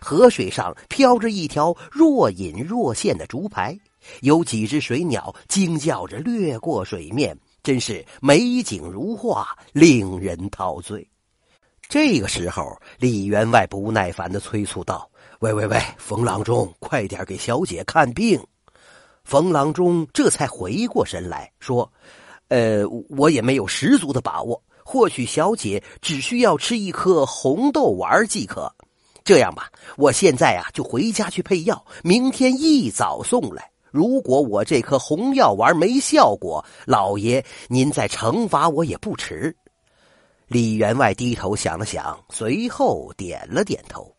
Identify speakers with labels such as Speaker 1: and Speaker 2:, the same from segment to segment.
Speaker 1: 河水上飘着一条若隐若现的竹排，有几只水鸟惊叫着掠过水面，真是美景如画，令人陶醉。这个时候，李员外不耐烦的催促道：“喂喂喂，冯郎中，快点给小姐看病！”冯郎中这才回过神来说：“呃，我也没有十足的把握。”或许小姐只需要吃一颗红豆丸即可。这样吧，我现在啊就回家去配药，明天一早送来。如果我这颗红药丸没效果，老爷您再惩罚我也不迟。李员外低头想了想，随后点了点头。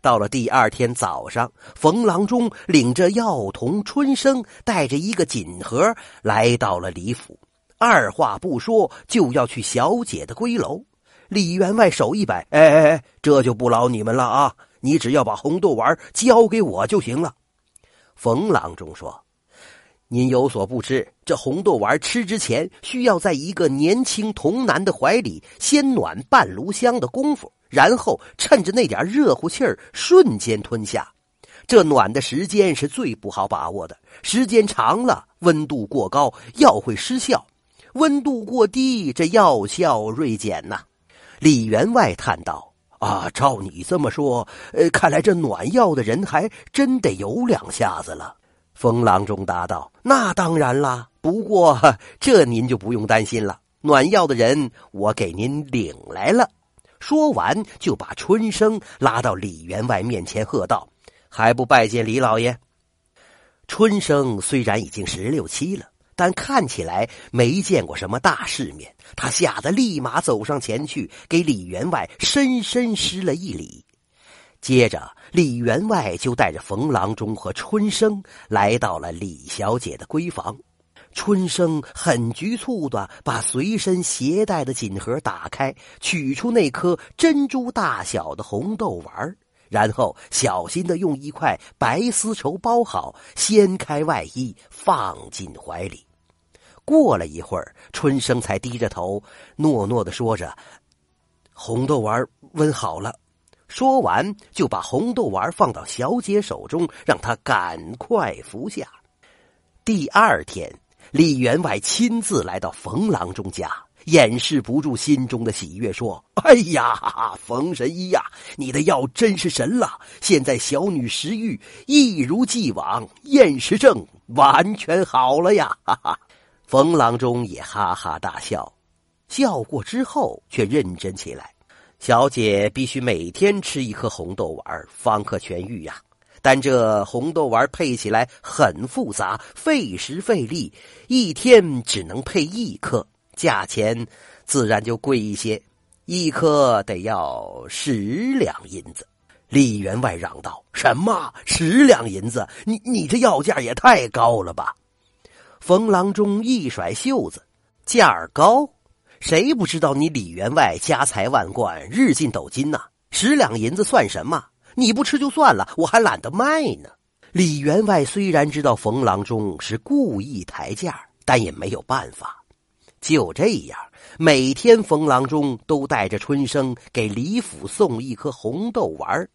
Speaker 1: 到了第二天早上，冯郎中领着药童春生，带着一个锦盒来到了李府。二话不说就要去小姐的闺楼，李员外手一摆：“哎哎哎，这就不劳你们了啊！你只要把红豆丸交给我就行了。”冯郎中说：“您有所不知，这红豆丸吃之前需要在一个年轻童男的怀里先暖半炉香的功夫，然后趁着那点热乎气儿瞬间吞下。这暖的时间是最不好把握的，时间长了，温度过高，药会失效。”温度过低，这药效锐减呐。李员外叹道：“啊，照你这么说，呃，看来这暖药的人还真得有两下子了。”风郎中答道：“那当然啦，不过这您就不用担心了。暖药的人，我给您领来了。”说完，就把春生拉到李员外面前，喝道：“还不拜见李老爷？”春生虽然已经十六七了。但看起来没见过什么大世面，他吓得立马走上前去，给李员外深深施了一礼。接着，李员外就带着冯郎中和春生来到了李小姐的闺房。春生很局促的把随身携带的锦盒打开，取出那颗珍珠大小的红豆丸儿，然后小心的用一块白丝绸包好，掀开外衣，放进怀里。过了一会儿，春生才低着头，诺诺的说着：“红豆丸温好了。”说完，就把红豆丸放到小姐手中，让她赶快服下。第二天，李员外亲自来到冯郎中家，掩饰不住心中的喜悦，说：“哎呀，冯神医呀，你的药真是神了！现在小女食欲一如既往，厌食症完全好了呀！”哈哈。冯郎中也哈哈大笑，笑过之后却认真起来。小姐必须每天吃一颗红豆丸，方可痊愈呀。但这红豆丸配起来很复杂，费时费力，一天只能配一颗，价钱自然就贵一些，一颗得要十两银子。李员外嚷道：“什么十两银子？你你这要价也太高了吧！”冯郎中一甩袖子，价儿高，谁不知道你李员外家财万贯，日进斗金呐？十两银子算什么？你不吃就算了，我还懒得卖呢。李员外虽然知道冯郎中是故意抬价，但也没有办法。就这样，每天冯郎中都带着春生给李府送一颗红豆丸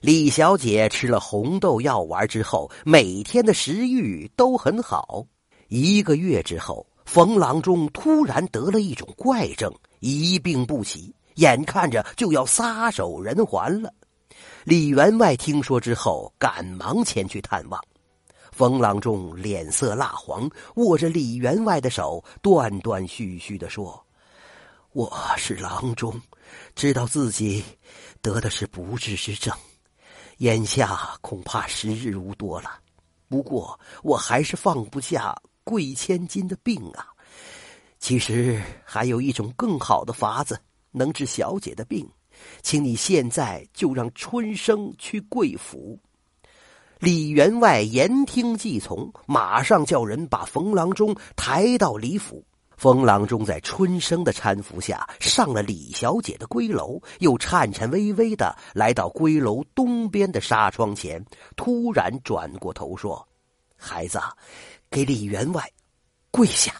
Speaker 1: 李小姐吃了红豆药丸之后，每天的食欲都很好。一个月之后，冯郎中突然得了一种怪症，一病不起，眼看着就要撒手人寰了。李员外听说之后，赶忙前去探望。冯郎中脸色蜡黄，握着李员外的手，断断续续的说：“我是郎中，知道自己得的是不治之症，眼下恐怕时日无多了。不过我还是放不下。”贵千金的病啊，其实还有一种更好的法子能治小姐的病，请你现在就让春生去贵府。李员外言听计从，马上叫人把冯郎中抬到李府。冯郎中在春生的搀扶下上了李小姐的闺楼，又颤颤巍巍的来到闺楼东边的纱窗前，突然转过头说：“孩子。”给李员外跪下。